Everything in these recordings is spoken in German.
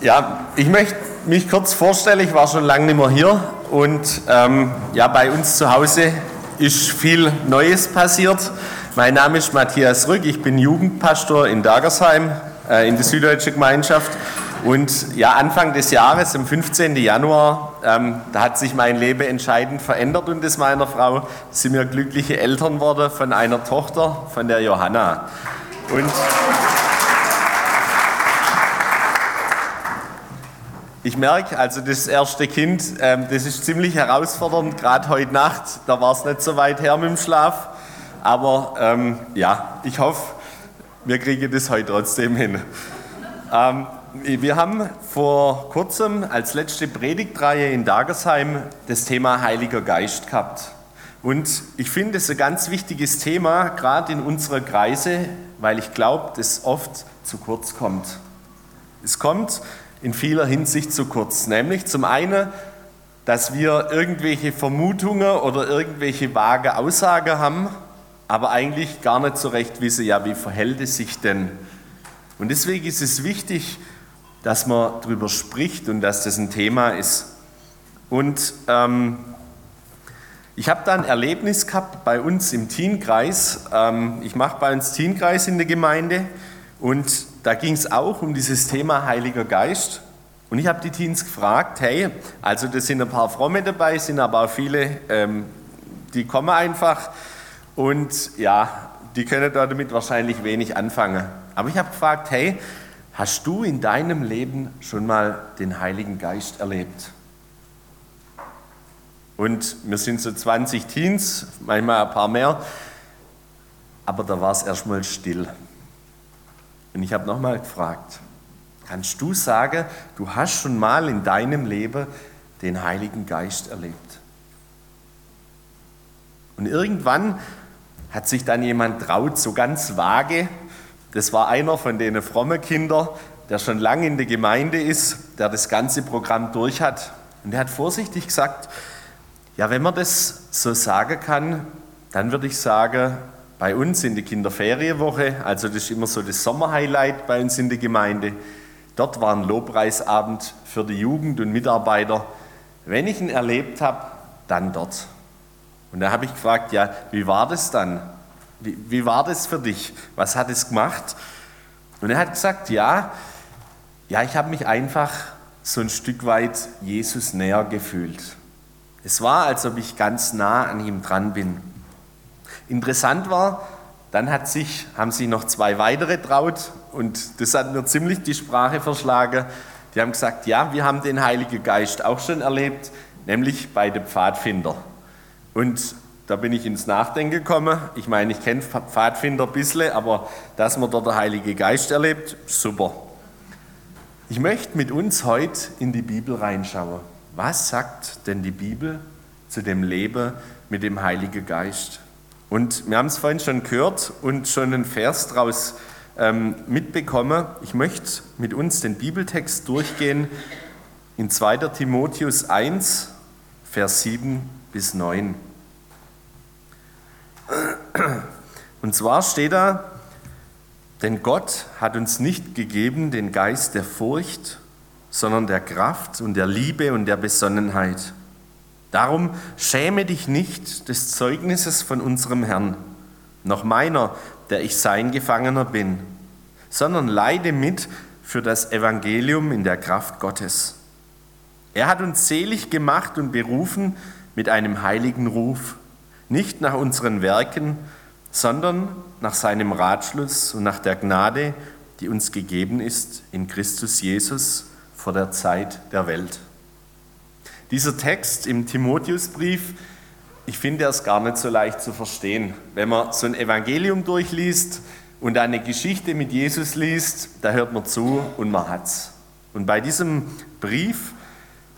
Ja, ich möchte mich kurz vorstellen. Ich war schon lange nicht mehr hier und ähm, ja, bei uns zu Hause ist viel Neues passiert. Mein Name ist Matthias Rück. Ich bin Jugendpastor in Dagersheim äh, in der Süddeutschen Gemeinschaft. Und ja, Anfang des Jahres, am 15. Januar, ähm, da hat sich mein Leben entscheidend verändert und das meiner Frau sind wir glückliche Eltern worden von einer Tochter, von der Johanna. Und Ich merke, also das erste Kind, ähm, das ist ziemlich herausfordernd, gerade heute Nacht, da war es nicht so weit her mit dem Schlaf. Aber ähm, ja, ich hoffe, wir kriegen das heute trotzdem hin. Ähm, wir haben vor kurzem als letzte Predigtreihe in Dagersheim das Thema Heiliger Geist gehabt. Und ich finde es ein ganz wichtiges Thema, gerade in unserer Kreise, weil ich glaube, dass oft zu kurz kommt. Es kommt in vieler Hinsicht zu kurz. Nämlich zum einen, dass wir irgendwelche Vermutungen oder irgendwelche vage Aussagen haben, aber eigentlich gar nicht so recht wissen, ja, wie verhält es sich denn? Und deswegen ist es wichtig, dass man darüber spricht und dass das ein Thema ist. Und ähm, ich habe da ein Erlebnis gehabt bei uns im Teenkreis. Ähm, ich mache bei uns Teenkreis in der Gemeinde und da ging es auch um dieses Thema Heiliger Geist. Und ich habe die Teens gefragt, hey, also das sind ein paar Fromme dabei, sind aber auch viele, ähm, die kommen einfach und ja, die können damit wahrscheinlich wenig anfangen. Aber ich habe gefragt, hey, hast du in deinem Leben schon mal den Heiligen Geist erlebt? Und wir sind so 20 Teens, manchmal ein paar mehr, aber da war es erstmal still. Und ich habe nochmal gefragt, kannst du sagen, du hast schon mal in deinem Leben den Heiligen Geist erlebt? Und irgendwann hat sich dann jemand traut, so ganz vage, das war einer von den frommen Kindern, der schon lange in der Gemeinde ist, der das ganze Programm durch hat. Und er hat vorsichtig gesagt, ja, wenn man das so sagen kann, dann würde ich sagen, bei uns in der Kinderferienwoche, also das ist immer so das Sommerhighlight bei uns in der Gemeinde, dort war ein Lobpreisabend für die Jugend und Mitarbeiter. Wenn ich ihn erlebt habe, dann dort. Und da habe ich gefragt, ja, wie war das dann? Wie, wie war das für dich? Was hat es gemacht? Und er hat gesagt, ja, ja, ich habe mich einfach so ein Stück weit Jesus näher gefühlt. Es war, als ob ich ganz nah an ihm dran bin. Interessant war, dann hat sich, haben sich noch zwei weitere traut und das hat mir ziemlich die Sprache verschlagen. Die haben gesagt, ja, wir haben den Heiligen Geist auch schon erlebt, nämlich bei den Pfadfinder. Und da bin ich ins Nachdenken gekommen. Ich meine, ich kenne Pfadfinder ein bisschen, aber dass man dort den Heiligen Geist erlebt, super. Ich möchte mit uns heute in die Bibel reinschauen. Was sagt denn die Bibel zu dem Leben mit dem Heiligen Geist? Und wir haben es vorhin schon gehört und schon einen Vers daraus ähm, mitbekommen. Ich möchte mit uns den Bibeltext durchgehen in 2. Timotheus 1, Vers 7 bis 9. Und zwar steht da, denn Gott hat uns nicht gegeben den Geist der Furcht, sondern der Kraft und der Liebe und der Besonnenheit. Darum schäme dich nicht des Zeugnisses von unserem Herrn, noch meiner, der ich sein Gefangener bin, sondern leide mit für das Evangelium in der Kraft Gottes. Er hat uns selig gemacht und berufen mit einem heiligen Ruf, nicht nach unseren Werken, sondern nach seinem Ratschluss und nach der Gnade, die uns gegeben ist in Christus Jesus vor der Zeit der Welt. Dieser Text im Timotheusbrief, ich finde er ist gar nicht so leicht zu verstehen. Wenn man so ein Evangelium durchliest und eine Geschichte mit Jesus liest, da hört man zu und man hat's. Und bei diesem Brief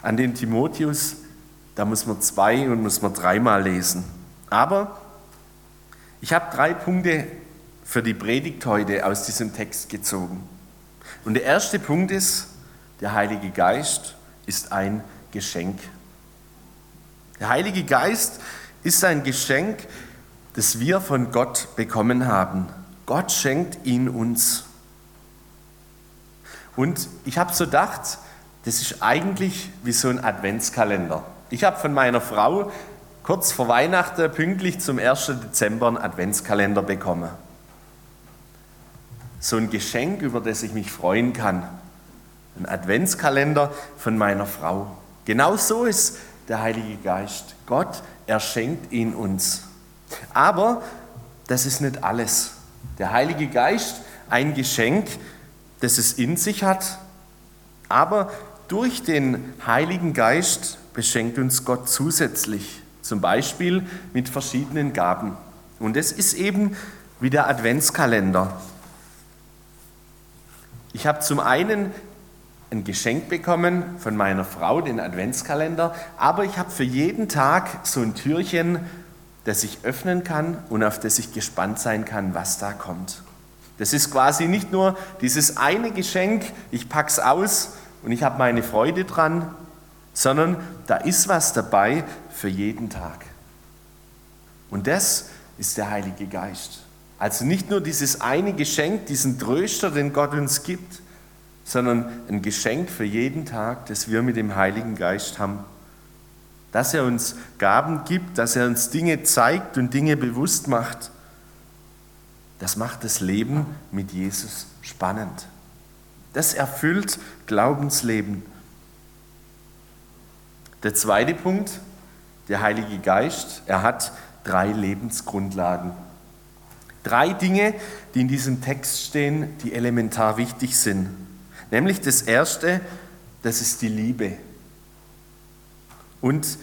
an den Timotheus, da muss man zwei und muss man dreimal lesen. Aber ich habe drei Punkte für die Predigt heute aus diesem Text gezogen. Und der erste Punkt ist, der Heilige Geist ist ein Geschenk. Der Heilige Geist ist ein Geschenk, das wir von Gott bekommen haben. Gott schenkt ihn uns. Und ich habe so gedacht, das ist eigentlich wie so ein Adventskalender. Ich habe von meiner Frau kurz vor Weihnachten pünktlich zum 1. Dezember einen Adventskalender bekommen. So ein Geschenk, über das ich mich freuen kann. Ein Adventskalender von meiner Frau. Genau so ist der Heilige Geist. Gott, er schenkt ihn uns. Aber das ist nicht alles. Der Heilige Geist, ein Geschenk, das es in sich hat, aber durch den Heiligen Geist beschenkt uns Gott zusätzlich, zum Beispiel mit verschiedenen Gaben. Und es ist eben wie der Adventskalender. Ich habe zum einen ein Geschenk bekommen von meiner Frau, den Adventskalender, aber ich habe für jeden Tag so ein Türchen, das ich öffnen kann und auf das ich gespannt sein kann, was da kommt. Das ist quasi nicht nur dieses eine Geschenk, ich pack's aus und ich habe meine Freude dran, sondern da ist was dabei für jeden Tag. Und das ist der Heilige Geist. Also nicht nur dieses eine Geschenk, diesen Tröster, den Gott uns gibt, sondern ein Geschenk für jeden Tag, das wir mit dem Heiligen Geist haben. Dass er uns Gaben gibt, dass er uns Dinge zeigt und Dinge bewusst macht. Das macht das Leben mit Jesus spannend. Das erfüllt Glaubensleben. Der zweite Punkt, der Heilige Geist, er hat drei Lebensgrundlagen. Drei Dinge, die in diesem Text stehen, die elementar wichtig sind. Nämlich das erste, das ist die Liebe. Und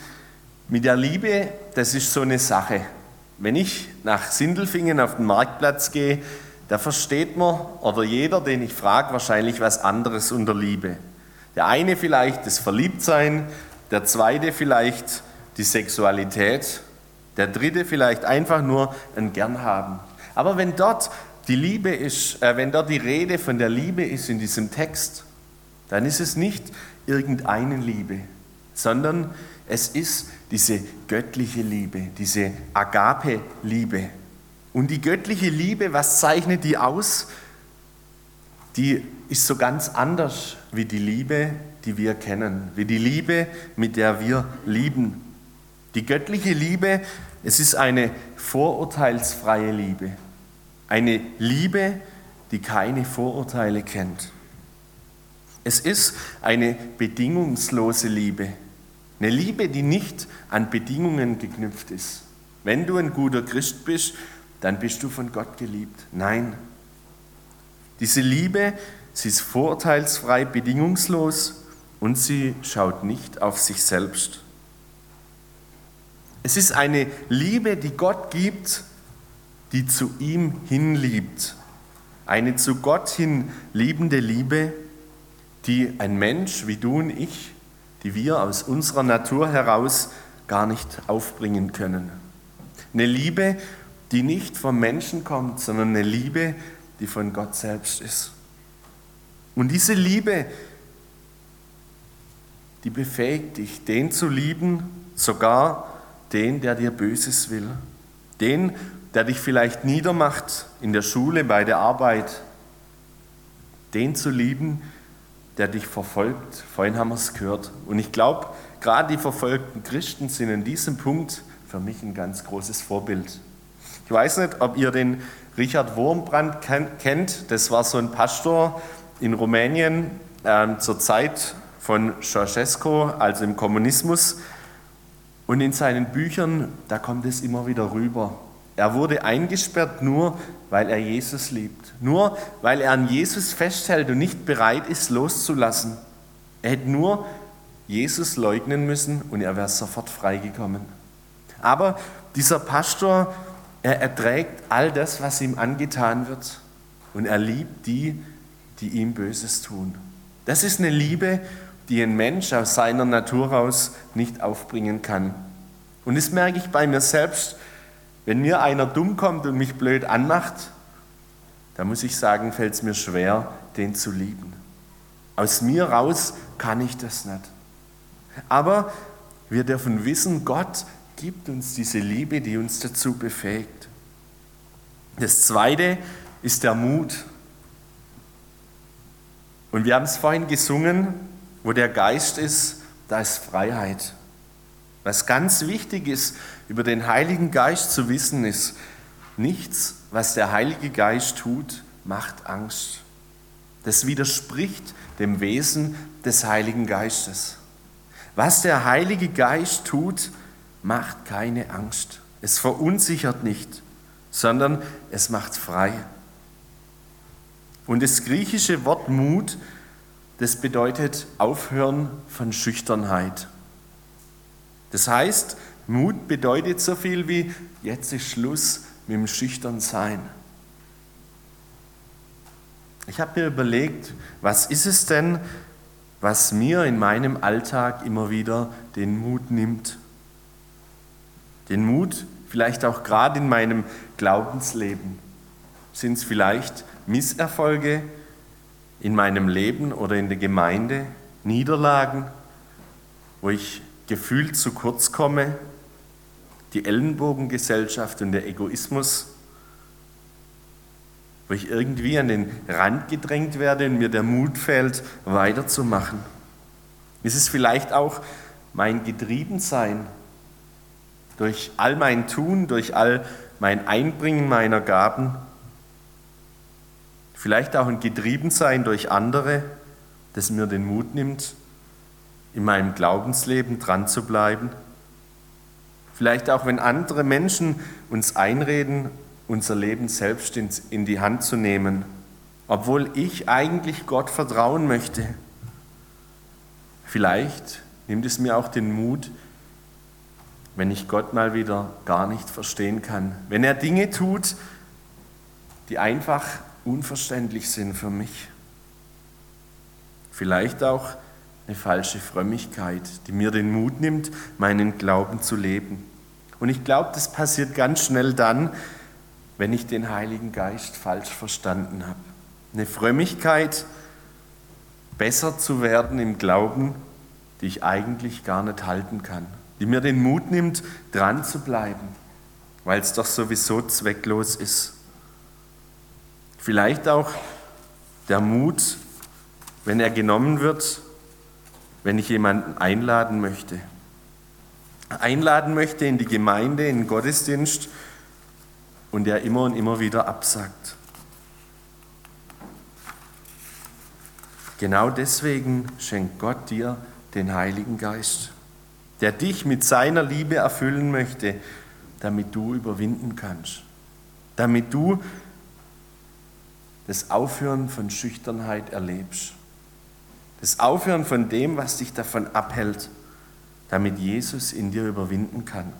mit der Liebe, das ist so eine Sache. Wenn ich nach Sindelfingen auf den Marktplatz gehe, da versteht man oder jeder, den ich frage, wahrscheinlich was anderes unter Liebe. Der eine vielleicht das Verliebtsein, der zweite vielleicht die Sexualität, der dritte vielleicht einfach nur ein Gernhaben. Aber wenn dort die Liebe ist, äh, wenn dort die Rede von der Liebe ist in diesem Text, dann ist es nicht irgendeine Liebe, sondern es ist diese göttliche Liebe, diese Agape-Liebe. Und die göttliche Liebe, was zeichnet die aus? Die ist so ganz anders wie die Liebe, die wir kennen, wie die Liebe, mit der wir lieben. Die göttliche Liebe, es ist eine vorurteilsfreie Liebe. Eine Liebe, die keine Vorurteile kennt. Es ist eine bedingungslose Liebe. Eine Liebe, die nicht an Bedingungen geknüpft ist. Wenn du ein guter Christ bist, dann bist du von Gott geliebt. Nein. Diese Liebe, sie ist vorurteilsfrei, bedingungslos und sie schaut nicht auf sich selbst. Es ist eine Liebe, die Gott gibt die zu ihm hinliebt. Eine zu Gott hin liebende Liebe, die ein Mensch wie du und ich, die wir aus unserer Natur heraus gar nicht aufbringen können. Eine Liebe, die nicht vom Menschen kommt, sondern eine Liebe, die von Gott selbst ist. Und diese Liebe, die befähigt dich, den zu lieben, sogar den, der dir Böses will. Den, der dich vielleicht niedermacht in der Schule, bei der Arbeit, den zu lieben, der dich verfolgt. Vorhin haben wir es gehört. Und ich glaube, gerade die verfolgten Christen sind in diesem Punkt für mich ein ganz großes Vorbild. Ich weiß nicht, ob ihr den Richard Wurmbrand kennt. Das war so ein Pastor in Rumänien äh, zur Zeit von Ceausescu, also im Kommunismus. Und in seinen Büchern, da kommt es immer wieder rüber. Er wurde eingesperrt nur, weil er Jesus liebt. Nur, weil er an Jesus festhält und nicht bereit ist, loszulassen. Er hätte nur Jesus leugnen müssen und er wäre sofort freigekommen. Aber dieser Pastor, er erträgt all das, was ihm angetan wird. Und er liebt die, die ihm Böses tun. Das ist eine Liebe, die ein Mensch aus seiner Natur aus nicht aufbringen kann. Und das merke ich bei mir selbst, wenn mir einer dumm kommt und mich blöd anmacht, dann muss ich sagen, fällt es mir schwer, den zu lieben. Aus mir raus kann ich das nicht. Aber wir dürfen wissen, Gott gibt uns diese Liebe, die uns dazu befähigt. Das Zweite ist der Mut. Und wir haben es vorhin gesungen, wo der Geist ist, da ist Freiheit. Was ganz wichtig ist, über den Heiligen Geist zu wissen, ist, nichts, was der Heilige Geist tut, macht Angst. Das widerspricht dem Wesen des Heiligen Geistes. Was der Heilige Geist tut, macht keine Angst. Es verunsichert nicht, sondern es macht frei. Und das griechische Wort Mut, das bedeutet Aufhören von Schüchternheit. Das heißt, Mut bedeutet so viel wie, jetzt ist Schluss mit dem Schüchternsein. Ich habe mir überlegt, was ist es denn, was mir in meinem Alltag immer wieder den Mut nimmt? Den Mut, vielleicht auch gerade in meinem Glaubensleben. Sind es vielleicht Misserfolge in meinem Leben oder in der Gemeinde, Niederlagen, wo ich gefühlt zu kurz komme, die Ellenbogengesellschaft und der Egoismus, wo ich irgendwie an den Rand gedrängt werde und mir der Mut fehlt, weiterzumachen. Ist es vielleicht auch mein Getriebensein durch all mein Tun, durch all mein Einbringen meiner Gaben, vielleicht auch ein Getriebensein durch andere, das mir den Mut nimmt, in meinem Glaubensleben dran zu bleiben. Vielleicht auch, wenn andere Menschen uns einreden, unser Leben selbst in die Hand zu nehmen, obwohl ich eigentlich Gott vertrauen möchte. Vielleicht nimmt es mir auch den Mut, wenn ich Gott mal wieder gar nicht verstehen kann. Wenn er Dinge tut, die einfach unverständlich sind für mich. Vielleicht auch eine falsche Frömmigkeit, die mir den Mut nimmt, meinen Glauben zu leben. Und ich glaube, das passiert ganz schnell dann, wenn ich den Heiligen Geist falsch verstanden habe. Eine Frömmigkeit, besser zu werden im Glauben, die ich eigentlich gar nicht halten kann, die mir den Mut nimmt, dran zu bleiben, weil es doch sowieso zwecklos ist. Vielleicht auch der Mut, wenn er genommen wird, wenn ich jemanden einladen möchte. Einladen möchte in die Gemeinde, in den Gottesdienst und er immer und immer wieder absagt. Genau deswegen schenkt Gott dir den Heiligen Geist, der dich mit seiner Liebe erfüllen möchte, damit du überwinden kannst, damit du das Aufhören von Schüchternheit erlebst das Aufhören von dem, was dich davon abhält, damit Jesus in dir überwinden kann.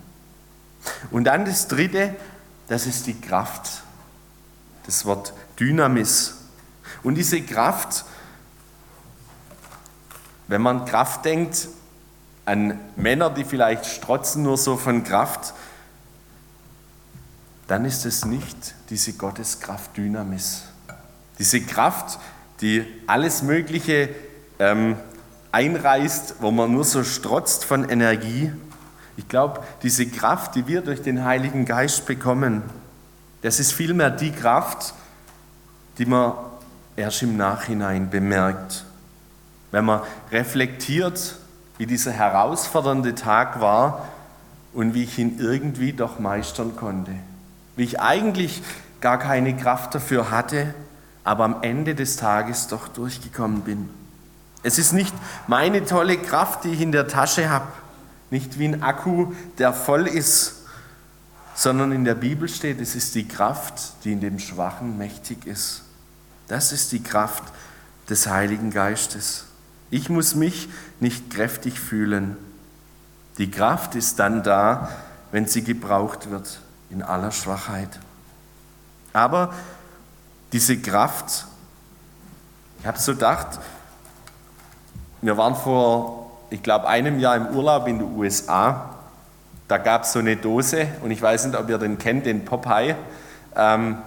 Und dann das Dritte, das ist die Kraft. Das Wort Dynamis. Und diese Kraft, wenn man Kraft denkt, an Männer, die vielleicht strotzen nur so von Kraft, dann ist es nicht diese Gotteskraft Dynamis. Diese Kraft, die alles Mögliche ähm, einreißt, wo man nur so strotzt von Energie. Ich glaube, diese Kraft, die wir durch den Heiligen Geist bekommen, das ist vielmehr die Kraft, die man erst im Nachhinein bemerkt. Wenn man reflektiert, wie dieser herausfordernde Tag war und wie ich ihn irgendwie doch meistern konnte. Wie ich eigentlich gar keine Kraft dafür hatte, aber am Ende des Tages doch durchgekommen bin. Es ist nicht meine tolle Kraft, die ich in der Tasche habe, nicht wie ein Akku, der voll ist, sondern in der Bibel steht, es ist die Kraft, die in dem Schwachen mächtig ist. Das ist die Kraft des Heiligen Geistes. Ich muss mich nicht kräftig fühlen. Die Kraft ist dann da, wenn sie gebraucht wird, in aller Schwachheit. Aber diese Kraft, ich habe so gedacht, wir waren vor, ich glaube, einem Jahr im Urlaub in den USA. Da gab es so eine Dose und ich weiß nicht, ob ihr den kennt, den Popeye. Ähm,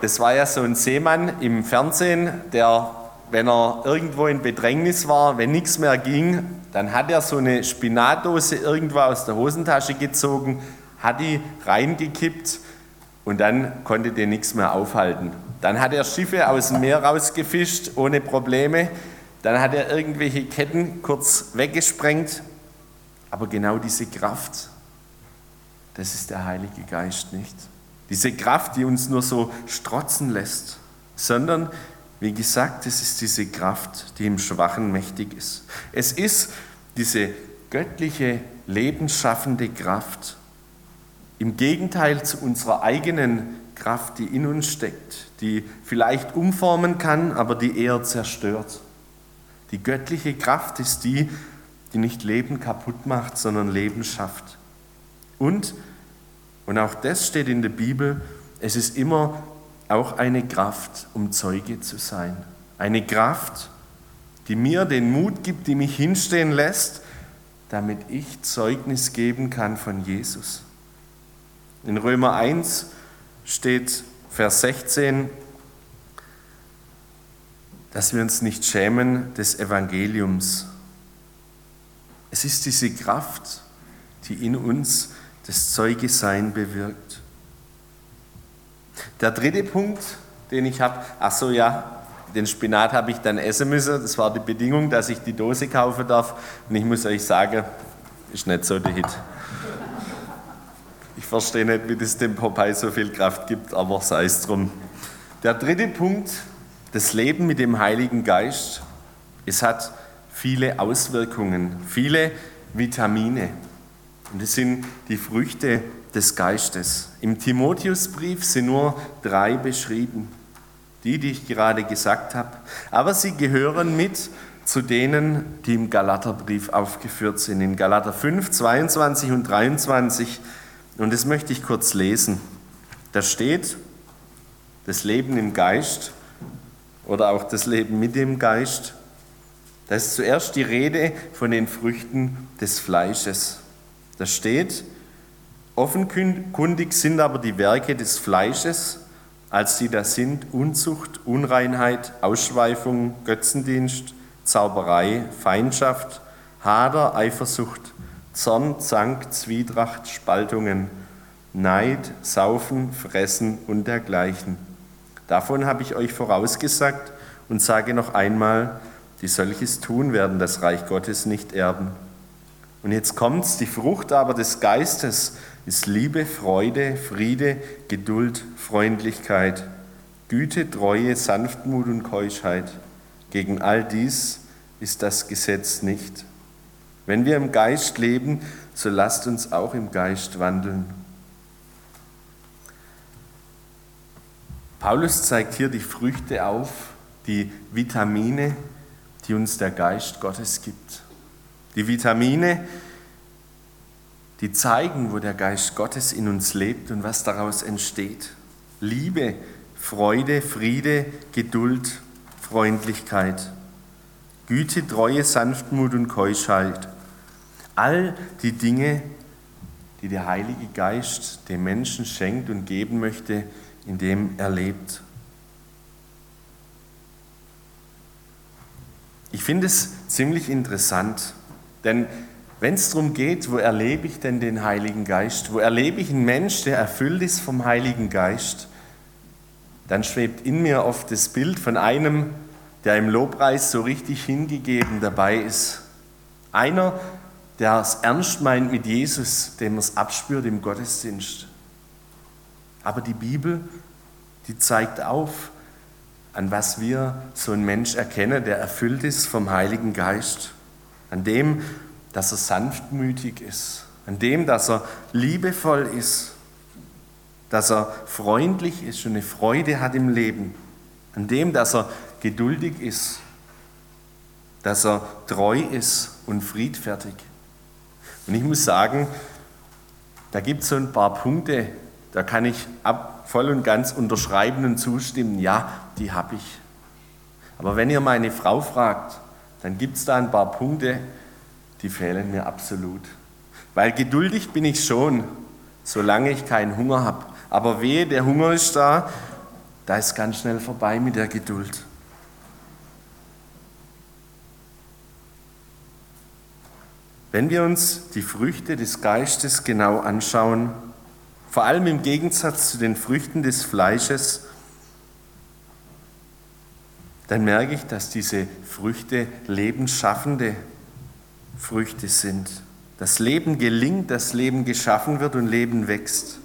das war ja so ein Seemann im Fernsehen, der, wenn er irgendwo in Bedrängnis war, wenn nichts mehr ging, dann hat er so eine Spinatdose irgendwo aus der Hosentasche gezogen, hat die reingekippt und dann konnte der nichts mehr aufhalten. Dann hat er Schiffe aus dem Meer rausgefischt, ohne Probleme. Dann hat er irgendwelche Ketten kurz weggesprengt. Aber genau diese Kraft, das ist der Heilige Geist nicht. Diese Kraft, die uns nur so strotzen lässt, sondern, wie gesagt, es ist diese Kraft, die im Schwachen mächtig ist. Es ist diese göttliche, lebensschaffende Kraft, im Gegenteil zu unserer eigenen Kraft, die in uns steckt, die vielleicht umformen kann, aber die eher zerstört. Die göttliche Kraft ist die, die nicht Leben kaputt macht, sondern Leben schafft. Und, und auch das steht in der Bibel, es ist immer auch eine Kraft, um Zeuge zu sein. Eine Kraft, die mir den Mut gibt, die mich hinstehen lässt, damit ich Zeugnis geben kann von Jesus. In Römer 1 steht Vers 16, dass wir uns nicht schämen des Evangeliums. Es ist diese Kraft, die in uns das Zeugesein bewirkt. Der dritte Punkt, den ich habe, ach so ja, den Spinat habe ich dann essen müssen. Das war die Bedingung, dass ich die Dose kaufen darf. Und ich muss euch sagen, ist nicht so der Hit. Ich verstehe nicht, wie das dem Popeye so viel Kraft gibt, aber sei es drum. Der dritte Punkt, das Leben mit dem Heiligen Geist. Es hat viele Auswirkungen, viele Vitamine. Und es sind die Früchte des Geistes. Im Timotheusbrief sind nur drei beschrieben, die, die ich gerade gesagt habe. Aber sie gehören mit zu denen, die im Galaterbrief aufgeführt sind. In Galater 5, 22 und 23 und das möchte ich kurz lesen. Da steht, das Leben im Geist oder auch das Leben mit dem Geist. Da ist zuerst die Rede von den Früchten des Fleisches. Da steht, offenkundig sind aber die Werke des Fleisches, als die da sind Unzucht, Unreinheit, Ausschweifung, Götzendienst, Zauberei, Feindschaft, Hader, Eifersucht, Zorn, Zank, Zwietracht, Spaltungen, Neid, Saufen, Fressen und dergleichen. Davon habe ich euch vorausgesagt und sage noch einmal, die solches tun werden das Reich Gottes nicht erben. Und jetzt kommt's, die Frucht aber des Geistes ist Liebe, Freude, Friede, Geduld, Freundlichkeit, Güte, Treue, Sanftmut und Keuschheit. Gegen all dies ist das Gesetz nicht. Wenn wir im Geist leben, so lasst uns auch im Geist wandeln. Paulus zeigt hier die Früchte auf, die Vitamine, die uns der Geist Gottes gibt. Die Vitamine, die zeigen, wo der Geist Gottes in uns lebt und was daraus entsteht. Liebe, Freude, Friede, Geduld, Freundlichkeit, Güte, Treue, Sanftmut und Keuschheit. All die Dinge, die der Heilige Geist dem Menschen schenkt und geben möchte, indem er lebt. Ich finde es ziemlich interessant, denn wenn es darum geht, wo erlebe ich denn den Heiligen Geist, wo erlebe ich einen Mensch, der erfüllt ist vom Heiligen Geist, dann schwebt in mir oft das Bild von einem, der im Lobpreis so richtig hingegeben dabei ist. Einer, der es ernst meint mit Jesus, dem er es abspürt im Gottesdienst. Aber die Bibel, die zeigt auf, an was wir so ein Mensch erkennen, der erfüllt ist vom Heiligen Geist. An dem, dass er sanftmütig ist. An dem, dass er liebevoll ist. Dass er freundlich ist und eine Freude hat im Leben. An dem, dass er geduldig ist. Dass er treu ist und friedfertig. Und ich muss sagen, da gibt es so ein paar Punkte, da kann ich ab, voll und ganz unterschreiben und zustimmen. Ja, die habe ich. Aber wenn ihr meine Frau fragt, dann gibt es da ein paar Punkte, die fehlen mir absolut. Weil geduldig bin ich schon, solange ich keinen Hunger habe. Aber wehe, der Hunger ist da, da ist ganz schnell vorbei mit der Geduld. Wenn wir uns die Früchte des Geistes genau anschauen, vor allem im Gegensatz zu den Früchten des Fleisches, dann merke ich, dass diese Früchte lebensschaffende Früchte sind. Das Leben gelingt, das Leben geschaffen wird und Leben wächst.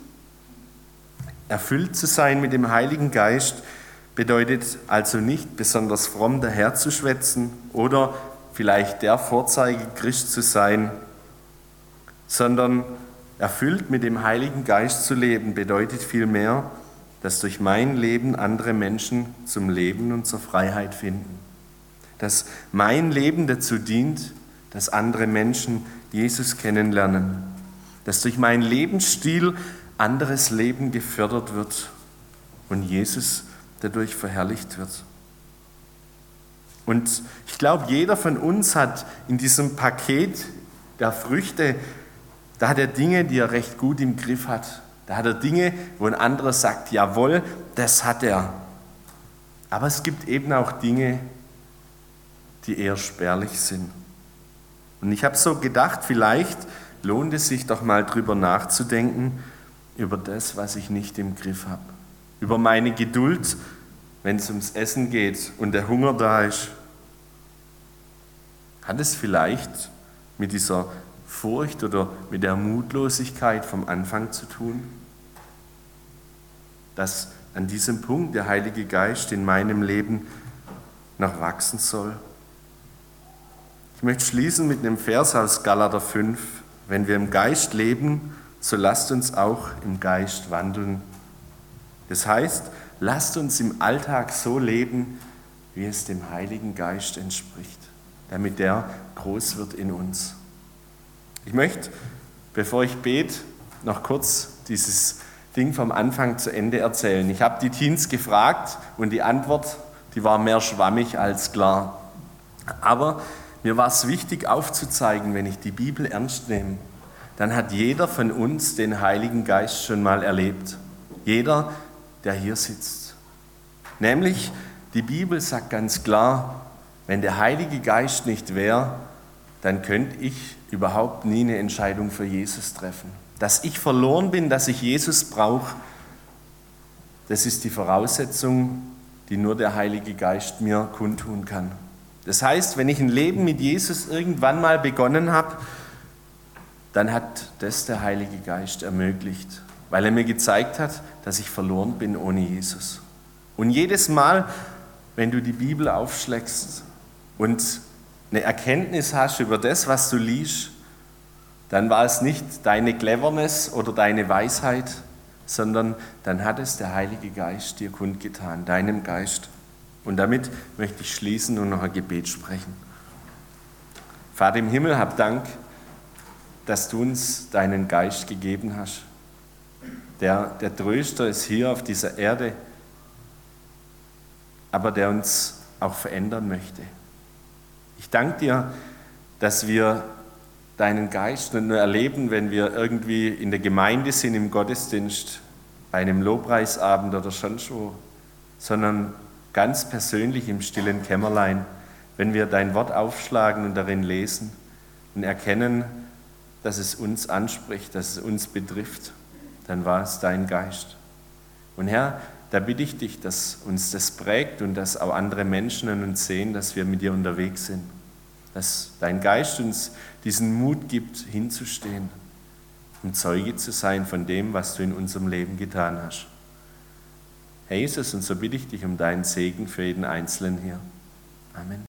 Erfüllt zu sein mit dem Heiligen Geist bedeutet also nicht besonders fromm daherzuschwätzen oder vielleicht der Vorzeige-Christ zu sein, sondern erfüllt mit dem Heiligen Geist zu leben bedeutet vielmehr, dass durch mein Leben andere Menschen zum Leben und zur Freiheit finden. Dass mein Leben dazu dient, dass andere Menschen Jesus kennenlernen. Dass durch meinen Lebensstil anderes Leben gefördert wird und Jesus dadurch verherrlicht wird. Und ich glaube, jeder von uns hat in diesem Paket der Früchte, da hat er Dinge, die er recht gut im Griff hat. Da hat er Dinge, wo ein anderer sagt, jawohl, das hat er. Aber es gibt eben auch Dinge, die eher spärlich sind. Und ich habe so gedacht, vielleicht lohnt es sich doch mal drüber nachzudenken, über das, was ich nicht im Griff habe. Über meine Geduld, wenn es ums Essen geht und der Hunger da ist. Hat es vielleicht mit dieser Furcht oder mit der Mutlosigkeit vom Anfang zu tun? Dass an diesem Punkt der Heilige Geist in meinem Leben noch wachsen soll? Ich möchte schließen mit einem Vers aus Galater 5. Wenn wir im Geist leben, so lasst uns auch im Geist wandeln. Das heißt, lasst uns im Alltag so leben, wie es dem Heiligen Geist entspricht, damit der groß wird in uns. Ich möchte, bevor ich bete, noch kurz dieses Ding vom Anfang zu Ende erzählen. Ich habe die Teens gefragt und die Antwort, die war mehr schwammig als klar. Aber mir war es wichtig aufzuzeigen, wenn ich die Bibel ernst nehme, dann hat jeder von uns den Heiligen Geist schon mal erlebt. Jeder, der hier sitzt. Nämlich, die Bibel sagt ganz klar, wenn der Heilige Geist nicht wäre, dann könnte ich überhaupt nie eine Entscheidung für Jesus treffen. Dass ich verloren bin, dass ich Jesus brauche, das ist die Voraussetzung, die nur der Heilige Geist mir kundtun kann. Das heißt, wenn ich ein Leben mit Jesus irgendwann mal begonnen habe, dann hat das der Heilige Geist ermöglicht, weil er mir gezeigt hat, dass ich verloren bin ohne Jesus. Und jedes Mal, wenn du die Bibel aufschlägst und eine Erkenntnis hast über das, was du liest, dann war es nicht deine Cleverness oder deine Weisheit, sondern dann hat es der Heilige Geist dir kundgetan, deinem Geist. Und damit möchte ich schließen und noch ein Gebet sprechen. Vater im Himmel, hab Dank dass du uns deinen Geist gegeben hast. Der, der Tröster ist hier auf dieser Erde, aber der uns auch verändern möchte. Ich danke dir, dass wir deinen Geist nicht nur erleben, wenn wir irgendwie in der Gemeinde sind, im Gottesdienst, bei einem Lobpreisabend oder sonst wo, sondern ganz persönlich im stillen Kämmerlein, wenn wir dein Wort aufschlagen und darin lesen und erkennen, dass es uns anspricht, dass es uns betrifft, dann war es dein Geist. Und Herr, da bitte ich dich, dass uns das prägt und dass auch andere Menschen an uns sehen, dass wir mit dir unterwegs sind. Dass dein Geist uns diesen Mut gibt, hinzustehen, um Zeuge zu sein von dem, was du in unserem Leben getan hast. Herr Jesus, und so bitte ich dich um deinen Segen für jeden Einzelnen hier. Amen.